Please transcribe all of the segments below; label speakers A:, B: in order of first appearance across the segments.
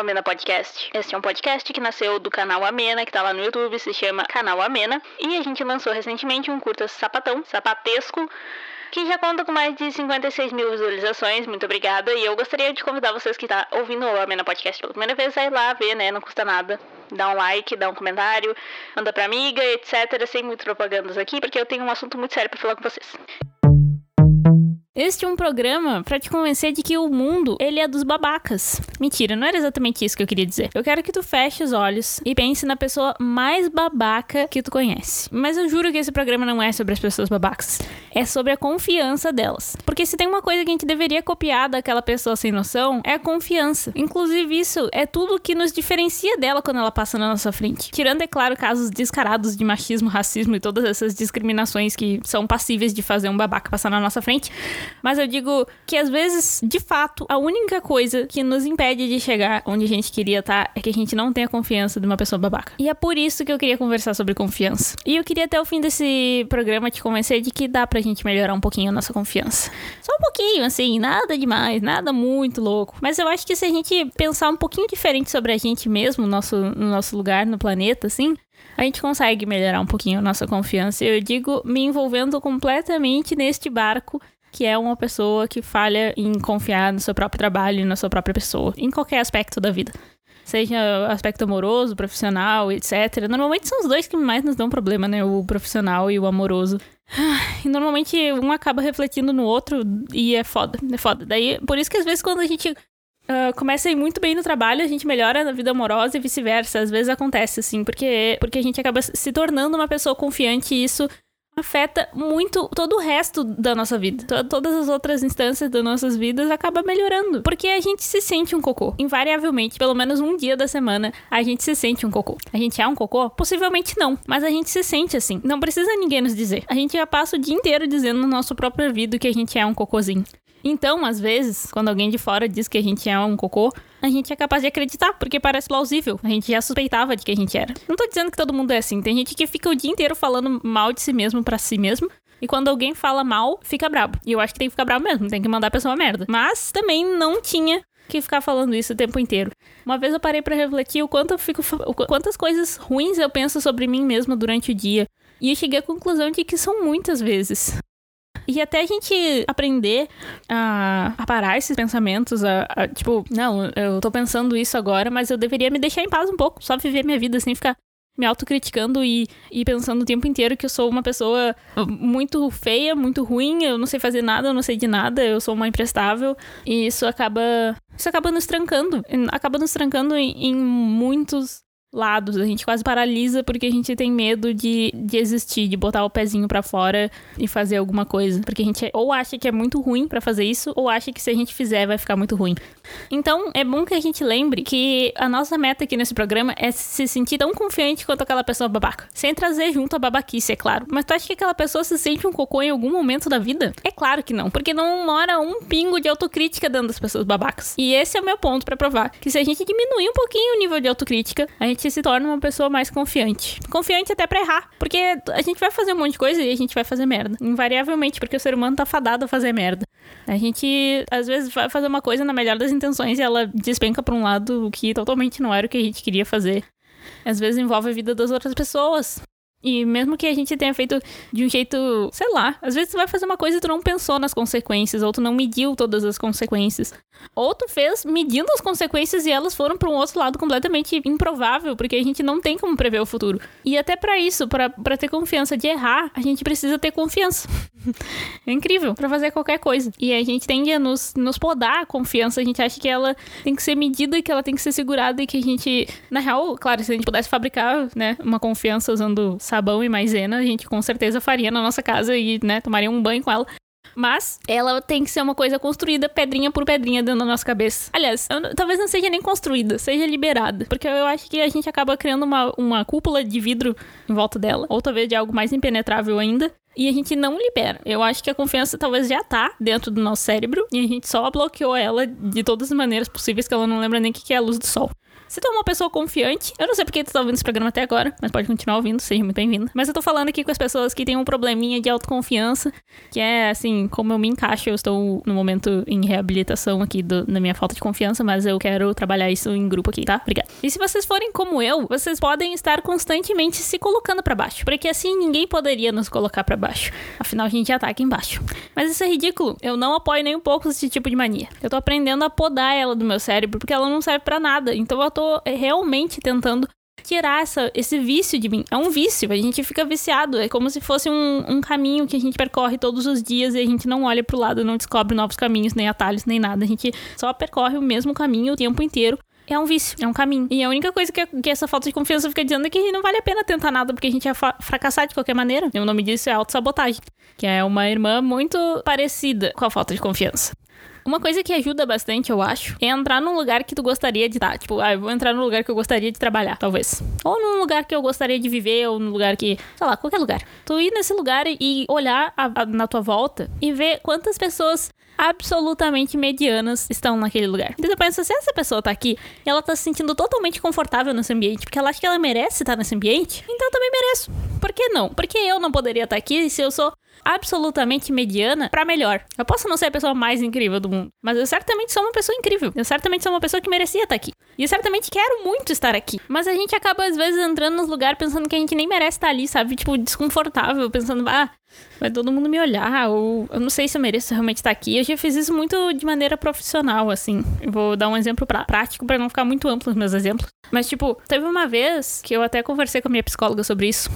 A: Amena Podcast. Este é um podcast que nasceu do canal Amena, que tá lá no YouTube, se chama Canal Amena. E a gente lançou recentemente um curta sapatão, sapatesco, que já conta com mais de 56 mil visualizações. Muito obrigada. E eu gostaria de convidar vocês que tá ouvindo o Amena Podcast pela primeira vez a ir lá ver, né? Não custa nada. Dá um like, dá um comentário, manda pra amiga, etc. Sem muitas propagandas aqui, porque eu tenho um assunto muito sério para falar com vocês.
B: Este é um programa para te convencer de que o mundo, ele é dos babacas. Mentira, não era exatamente isso que eu queria dizer. Eu quero que tu feche os olhos e pense na pessoa mais babaca que tu conhece. Mas eu juro que esse programa não é sobre as pessoas babacas. É sobre a confiança delas. Porque se tem uma coisa que a gente deveria copiar daquela pessoa sem noção, é a confiança. Inclusive, isso é tudo que nos diferencia dela quando ela passa na nossa frente. Tirando, é claro, casos descarados de machismo, racismo e todas essas discriminações que são passíveis de fazer um babaca passar na nossa frente. Mas eu digo que às vezes, de fato, a única coisa que nos impede de chegar onde a gente queria estar tá, é que a gente não tem a confiança de uma pessoa babaca. E é por isso que eu queria conversar sobre confiança. E eu queria até o fim desse programa te convencer de que dá pra gente melhorar um pouquinho a nossa confiança. Só um pouquinho, assim, nada demais, nada muito louco. Mas eu acho que se a gente pensar um pouquinho diferente sobre a gente mesmo, nosso, no nosso lugar no planeta, assim, a gente consegue melhorar um pouquinho a nossa confiança. Eu digo me envolvendo completamente neste barco que é uma pessoa que falha em confiar no seu próprio trabalho e na sua própria pessoa, em qualquer aspecto da vida. Seja aspecto amoroso, profissional, etc. Normalmente são os dois que mais nos dão problema, né? O profissional e o amoroso. E normalmente um acaba refletindo no outro e é foda, é foda. Daí, por isso que às vezes quando a gente Uh, começa a ir muito bem no trabalho, a gente melhora na vida amorosa e vice-versa. Às vezes acontece, assim, porque, porque a gente acaba se tornando uma pessoa confiante e isso afeta muito todo o resto da nossa vida. Todas as outras instâncias das nossas vidas acaba melhorando. Porque a gente se sente um cocô. Invariavelmente, pelo menos um dia da semana, a gente se sente um cocô. A gente é um cocô? Possivelmente não. Mas a gente se sente assim. Não precisa ninguém nos dizer. A gente já passa o dia inteiro dizendo no nosso próprio ouvido que a gente é um cocôzinho. Então, às vezes, quando alguém de fora diz que a gente é um cocô, a gente é capaz de acreditar, porque parece plausível. A gente já suspeitava de que a gente era. Não tô dizendo que todo mundo é assim. Tem gente que fica o dia inteiro falando mal de si mesmo para si mesmo. E quando alguém fala mal, fica brabo. E eu acho que tem que ficar brabo mesmo, tem que mandar a pessoa merda. Mas também não tinha que ficar falando isso o tempo inteiro. Uma vez eu parei para refletir o quanto eu fico quantas coisas ruins eu penso sobre mim mesma durante o dia. E eu cheguei à conclusão de que são muitas vezes. E até a gente aprender a, a parar esses pensamentos, a, a, tipo, não, eu tô pensando isso agora, mas eu deveria me deixar em paz um pouco, só viver minha vida sem ficar me autocriticando e, e pensando o tempo inteiro que eu sou uma pessoa muito feia, muito ruim, eu não sei fazer nada, eu não sei de nada, eu sou uma imprestável. E isso acaba. Isso acaba nos trancando. Acaba nos trancando em, em muitos lados. A gente quase paralisa porque a gente tem medo de, de existir, de botar o pezinho para fora e fazer alguma coisa. Porque a gente ou acha que é muito ruim para fazer isso, ou acha que se a gente fizer vai ficar muito ruim. Então, é bom que a gente lembre que a nossa meta aqui nesse programa é se sentir tão confiante quanto aquela pessoa babaca. Sem trazer junto a babaquice, é claro. Mas tu acha que aquela pessoa se sente um cocô em algum momento da vida? É claro que não, porque não mora um pingo de autocrítica dentro das pessoas babacas. E esse é o meu ponto para provar que se a gente diminuir um pouquinho o nível de autocrítica, a gente gente se torna uma pessoa mais confiante. Confiante até pra errar. Porque a gente vai fazer um monte de coisa e a gente vai fazer merda. Invariavelmente, porque o ser humano tá fadado a fazer merda. A gente, às vezes, vai fazer uma coisa na melhor das intenções e ela despenca pra um lado que totalmente não era o que a gente queria fazer. Às vezes envolve a vida das outras pessoas. E mesmo que a gente tenha feito de um jeito, sei lá, às vezes tu vai fazer uma coisa e tu não pensou nas consequências, ou tu não mediu todas as consequências. Ou tu fez medindo as consequências e elas foram para um outro lado completamente improvável, porque a gente não tem como prever o futuro. E até para isso, para ter confiança de errar, a gente precisa ter confiança. é incrível, para fazer qualquer coisa. E a gente tende a nos, nos podar a confiança, a gente acha que ela tem que ser medida, que ela tem que ser segurada e que a gente, na real, claro, se a gente pudesse fabricar, né, uma confiança usando sabão e maisena, a gente com certeza faria na nossa casa e, né, tomaria um banho com ela. Mas ela tem que ser uma coisa construída pedrinha por pedrinha dentro da nossa cabeça. Aliás, eu, talvez não seja nem construída, seja liberada. Porque eu acho que a gente acaba criando uma, uma cúpula de vidro em volta dela. Ou talvez de algo mais impenetrável ainda. E a gente não libera. Eu acho que a confiança talvez já tá dentro do nosso cérebro. E a gente só bloqueou ela de todas as maneiras possíveis que ela não lembra nem o que é a luz do sol. Se tu é uma pessoa confiante, eu não sei porque tu tá ouvindo esse programa até agora, mas pode continuar ouvindo, seja muito bem-vindo. Mas eu tô falando aqui com as pessoas que têm um probleminha de autoconfiança, que é assim, como eu me encaixo, eu estou no momento em reabilitação aqui do, na minha falta de confiança, mas eu quero trabalhar isso em grupo aqui, tá? Obrigada. E se vocês forem como eu, vocês podem estar constantemente se colocando para baixo, porque assim ninguém poderia nos colocar para baixo. Afinal, a gente já tá aqui embaixo. Mas isso é ridículo. Eu não apoio nem um pouco esse tipo de mania. Eu tô aprendendo a podar ela do meu cérebro, porque ela não serve para nada. Então eu tô tô é, realmente tentando tirar essa, esse vício de mim. É um vício, a gente fica viciado. É como se fosse um, um, caminho que a gente percorre todos os dias e a gente não olha pro lado, não descobre novos caminhos, nem atalhos, nem nada. A gente só percorre o mesmo caminho o tempo inteiro. É um vício, é um caminho. E a única coisa que, que essa falta de confiança fica dizendo é que não vale a pena tentar nada, porque a gente ia fracassar de qualquer maneira. E o nome disso é autossabotagem, que é uma irmã muito parecida com a falta de confiança. Uma coisa que ajuda bastante, eu acho, é entrar num lugar que tu gostaria de estar. Tipo, ah, eu vou entrar num lugar que eu gostaria de trabalhar, talvez. Ou num lugar que eu gostaria de viver, ou num lugar que, sei lá, qualquer lugar. Tu ir nesse lugar e olhar a, a, na tua volta e ver quantas pessoas absolutamente medianas estão naquele lugar. E tu pensa, se essa pessoa tá aqui e ela tá se sentindo totalmente confortável nesse ambiente, porque ela acha que ela merece estar nesse ambiente, então eu também mereço. Por que não? Porque eu não poderia estar aqui se eu sou absolutamente mediana para melhor. Eu posso não ser a pessoa mais incrível do mundo, mas eu certamente sou uma pessoa incrível. Eu certamente sou uma pessoa que merecia estar aqui. E eu certamente quero muito estar aqui. Mas a gente acaba às vezes entrando nos lugares pensando que a gente nem merece estar ali, sabe? Tipo, desconfortável, pensando, ah, vai todo mundo me olhar, ou eu não sei se eu mereço realmente estar aqui. Eu já fiz isso muito de maneira profissional, assim. Eu vou dar um exemplo pra, prático para não ficar muito amplo os meus exemplos. Mas, tipo, teve uma vez que eu até conversei com a minha psicóloga sobre isso.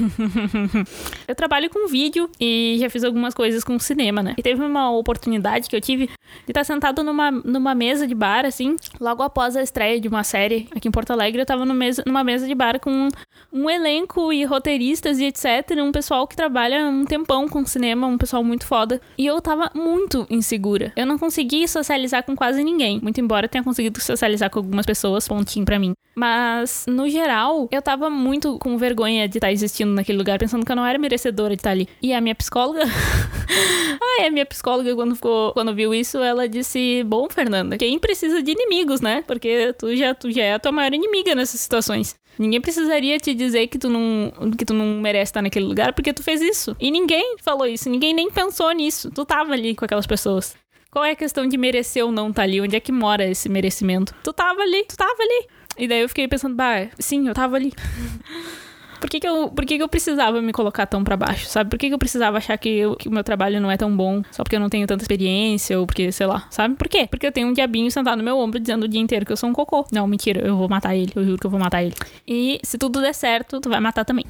B: eu trabalho com vídeo e já fiz algumas coisas com cinema, né? E teve uma oportunidade que eu tive de estar sentado numa, numa mesa de bar, assim, logo após a estreia de uma série aqui em Porto Alegre. Eu tava no mesa, numa mesa de bar com um, um elenco e roteiristas e etc. Um pessoal que trabalha um tempão com cinema, um pessoal muito foda. E eu tava muito insegura. Eu não consegui socializar com quase ninguém. Muito embora eu tenha conseguido socializar com algumas pessoas, pontinho para mim. Mas, no geral, eu tava muito com vergonha de estar existindo naquele lugar, pensando que eu não era merecedora de estar ali. E a minha psicóloga. ah, a minha psicóloga, quando, ficou, quando viu isso, ela disse: Bom, Fernanda, quem precisa de inimigos, né? Porque tu já, tu já é a tua maior inimiga nessas situações. Ninguém precisaria te dizer que tu não, que tu não merece estar naquele lugar porque tu fez isso. E ninguém falou isso, ninguém nem pensou nisso. Tu tava ali com aquelas pessoas. Qual é a questão de merecer ou não estar ali? Onde é que mora esse merecimento? Tu tava ali, tu tava ali. E daí eu fiquei pensando, bah, sim, eu tava ali. por que, que, eu, por que, que eu precisava me colocar tão para baixo, sabe? Por que, que eu precisava achar que, eu, que o meu trabalho não é tão bom só porque eu não tenho tanta experiência ou porque, sei lá, sabe? Por quê? Porque eu tenho um diabinho sentado no meu ombro dizendo o dia inteiro que eu sou um cocô. Não, mentira, eu vou matar ele, eu juro que eu vou matar ele. E se tudo der certo, tu vai matar também.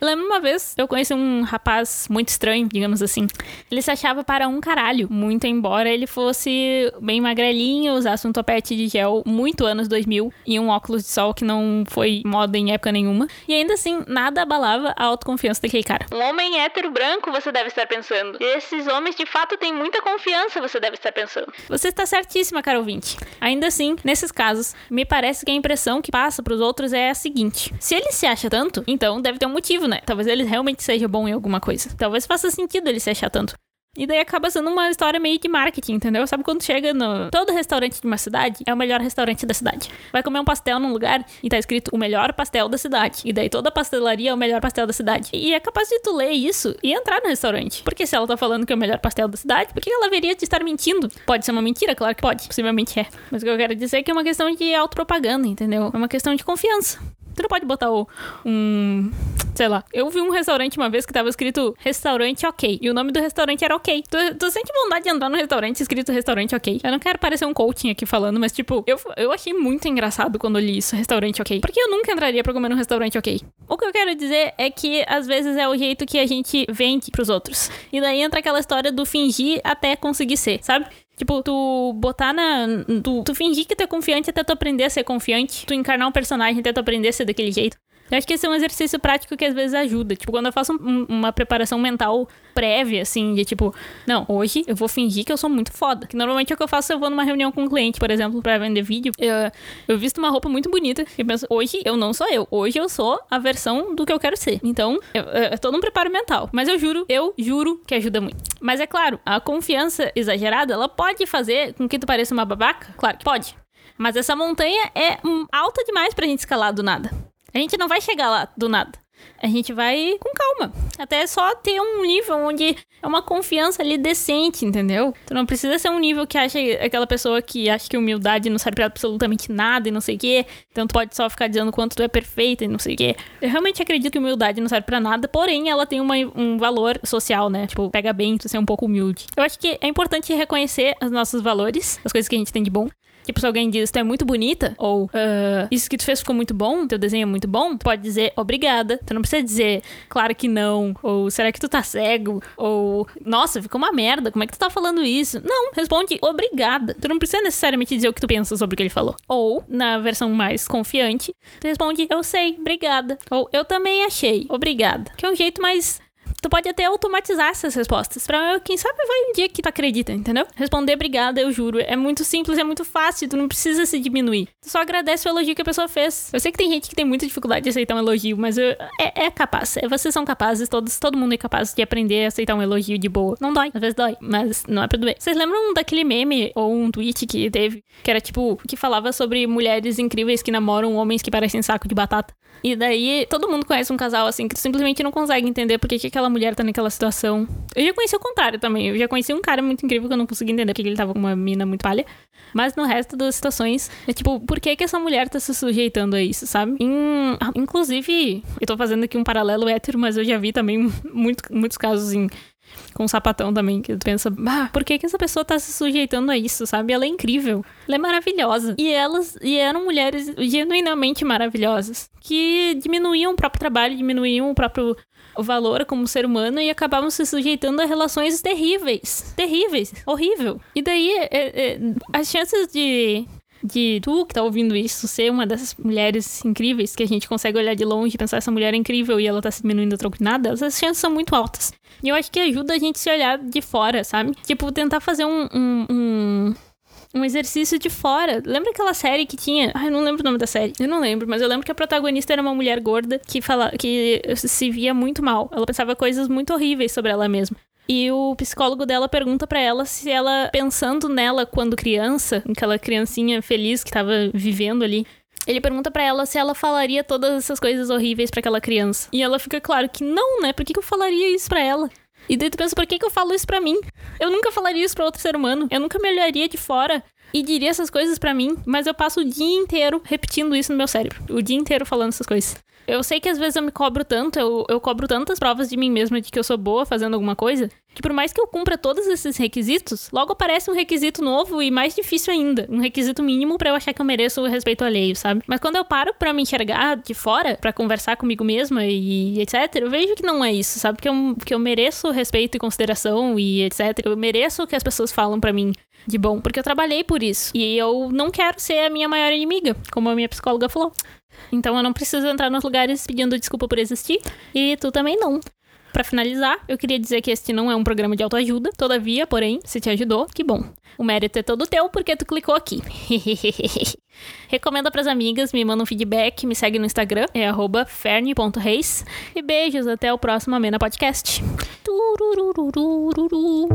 B: Eu lembro uma vez, eu conheci um rapaz muito estranho, digamos assim. Ele se achava para um caralho, muito embora ele fosse bem magrelinho, usasse um topete de gel muito anos 2000 e um óculos de sol que não foi moda em época nenhuma. E ainda assim, nada abalava a autoconfiança daquele cara.
A: Um homem hétero branco, você deve estar pensando. E esses homens de fato têm muita confiança, você deve estar pensando.
B: Você está certíssima, cara ouvinte. Ainda assim, nesses casos, me parece que a impressão que passa para os outros é a seguinte: se ele se acha tanto, então deve ter um motivo né? Talvez ele realmente seja bom em alguma coisa. Talvez faça sentido ele se achar tanto. E daí acaba sendo uma história meio de marketing, entendeu? Sabe quando chega no. Todo restaurante de uma cidade é o melhor restaurante da cidade. Vai comer um pastel num lugar e tá escrito o melhor pastel da cidade. E daí toda pastelaria é o melhor pastel da cidade. E é capaz de tu ler isso e entrar no restaurante. Porque se ela tá falando que é o melhor pastel da cidade, por que ela haveria de estar mentindo? Pode ser uma mentira, claro que pode. Possivelmente é. Mas o que eu quero dizer é que é uma questão de autopropaganda, entendeu? É uma questão de confiança. Tu não pode botar o, um. Sei lá. Eu vi um restaurante uma vez que tava escrito restaurante ok. E o nome do restaurante era ok. Tu, tu sente vontade de andar no restaurante escrito restaurante ok. Eu não quero parecer um coaching aqui falando, mas tipo, eu, eu achei muito engraçado quando eu li isso, restaurante ok. Porque eu nunca entraria pra comer num restaurante ok. O que eu quero dizer é que às vezes é o jeito que a gente vende pros outros. E daí entra aquela história do fingir até conseguir ser, sabe? Tipo, tu botar na. Tu, tu fingir que tu é confiante até tu aprender a ser confiante. Tu encarnar um personagem até tu aprender a ser daquele jeito. Eu acho que esse é um exercício prático que às vezes ajuda. Tipo, quando eu faço um, uma preparação mental prévia, assim, de tipo, não, hoje eu vou fingir que eu sou muito foda. Que normalmente é o que eu faço eu vou numa reunião com um cliente, por exemplo, pra vender vídeo. Eu, eu visto uma roupa muito bonita e penso, hoje eu não sou eu. Hoje eu sou a versão do que eu quero ser. Então, eu, eu tô num preparo mental. Mas eu juro, eu juro que ajuda muito. Mas é claro, a confiança exagerada, ela pode fazer com que tu pareça uma babaca? Claro que pode. Mas essa montanha é alta demais pra gente escalar do nada. A gente não vai chegar lá do nada. A gente vai com calma. Até só ter um nível onde é uma confiança ali decente, entendeu? Tu não precisa ser um nível que acha aquela pessoa que acha que humildade não serve pra absolutamente nada e não sei o quê. Então tu pode só ficar dizendo quanto tu é perfeita e não sei o quê. Eu realmente acredito que humildade não serve pra nada, porém ela tem uma, um valor social, né? Tipo, pega bem tu ser um pouco humilde. Eu acho que é importante reconhecer os nossos valores, as coisas que a gente tem de bom. Tipo, se alguém diz, tu é muito bonita, ou uh, isso que tu fez ficou muito bom, teu desenho é muito bom, tu pode dizer obrigada. Tu não precisa dizer, claro que não, ou será que tu tá cego, ou nossa, ficou uma merda, como é que tu tá falando isso? Não, responde obrigada. Tu não precisa necessariamente dizer o que tu pensa sobre o que ele falou. Ou, na versão mais confiante, tu responde, eu sei, obrigada. Ou eu também achei, obrigada. Que é um jeito mais tu pode até automatizar essas respostas. Pra quem sabe vai um dia que tu acredita, entendeu? Responder obrigada, eu juro. É muito simples, é muito fácil, tu não precisa se diminuir. Tu só agradece o elogio que a pessoa fez. Eu sei que tem gente que tem muita dificuldade de aceitar um elogio, mas eu, é, é, capaz. É, vocês são capazes, todos, todo mundo é capaz de aprender a aceitar um elogio de boa. Não dói, às vezes dói, mas não é pra doer. Vocês lembram daquele meme ou um tweet que teve, que era tipo, que falava sobre mulheres incríveis que namoram homens que parecem saco de batata? E daí todo mundo conhece um casal assim que tu simplesmente não consegue entender porque que aquela mulher tá naquela situação. Eu já conheci o contrário também. Eu já conheci um cara muito incrível que eu não consegui entender porque ele tava com uma mina muito palha. Mas no resto das situações, é tipo, por que que essa mulher tá se sujeitando a isso, sabe? Inclusive, eu tô fazendo aqui um paralelo hétero, mas eu já vi também muito, muitos casos em com um sapatão também, que tu pensa, bah, por que, que essa pessoa tá se sujeitando a isso, sabe? Ela é incrível, ela é maravilhosa. E elas, e eram mulheres genuinamente maravilhosas, que diminuíam o próprio trabalho, diminuíam o próprio valor como ser humano e acabavam se sujeitando a relações terríveis. Terríveis, horrível. E daí, é, é, as chances de de tu que tá ouvindo isso ser uma dessas mulheres incríveis que a gente consegue olhar de longe e pensar essa mulher é incrível e ela tá se diminuindo a troco de nada, as chances são muito altas. E eu acho que ajuda a gente se olhar de fora, sabe? Tipo, tentar fazer um, um, um um exercício de fora. Lembra aquela série que tinha. Ai, não lembro o nome da série. Eu não lembro, mas eu lembro que a protagonista era uma mulher gorda que fala que se via muito mal. Ela pensava coisas muito horríveis sobre ela mesma. E o psicólogo dela pergunta para ela se ela, pensando nela quando criança, aquela criancinha feliz que tava vivendo ali, ele pergunta para ela se ela falaria todas essas coisas horríveis para aquela criança. E ela fica claro que não, né? Por que, que eu falaria isso para ela? E daí tu pensa, por que, que eu falo isso pra mim? Eu nunca falaria isso pra outro ser humano. Eu nunca me olharia de fora e diria essas coisas para mim, mas eu passo o dia inteiro repetindo isso no meu cérebro. O dia inteiro falando essas coisas. Eu sei que às vezes eu me cobro tanto, eu, eu cobro tantas provas de mim mesma de que eu sou boa fazendo alguma coisa, que por mais que eu cumpra todos esses requisitos, logo aparece um requisito novo e mais difícil ainda. Um requisito mínimo para eu achar que eu mereço o respeito alheio, sabe? Mas quando eu paro para me enxergar de fora, para conversar comigo mesma e etc., eu vejo que não é isso, sabe? Que eu, que eu mereço respeito e consideração e etc. Eu mereço o que as pessoas falam para mim de bom, porque eu trabalhei por isso. E eu não quero ser a minha maior inimiga, como a minha psicóloga falou. Então eu não preciso entrar nos lugares pedindo desculpa por existir. E tu também não. Para finalizar, eu queria dizer que este não é um programa de autoajuda, todavia, porém, se te ajudou, que bom. O mérito é todo teu porque tu clicou aqui. Recomenda pras amigas, me manda um feedback, me segue no Instagram, é ferne.reis. E beijos, até o próximo Amena Podcast. Turururururu.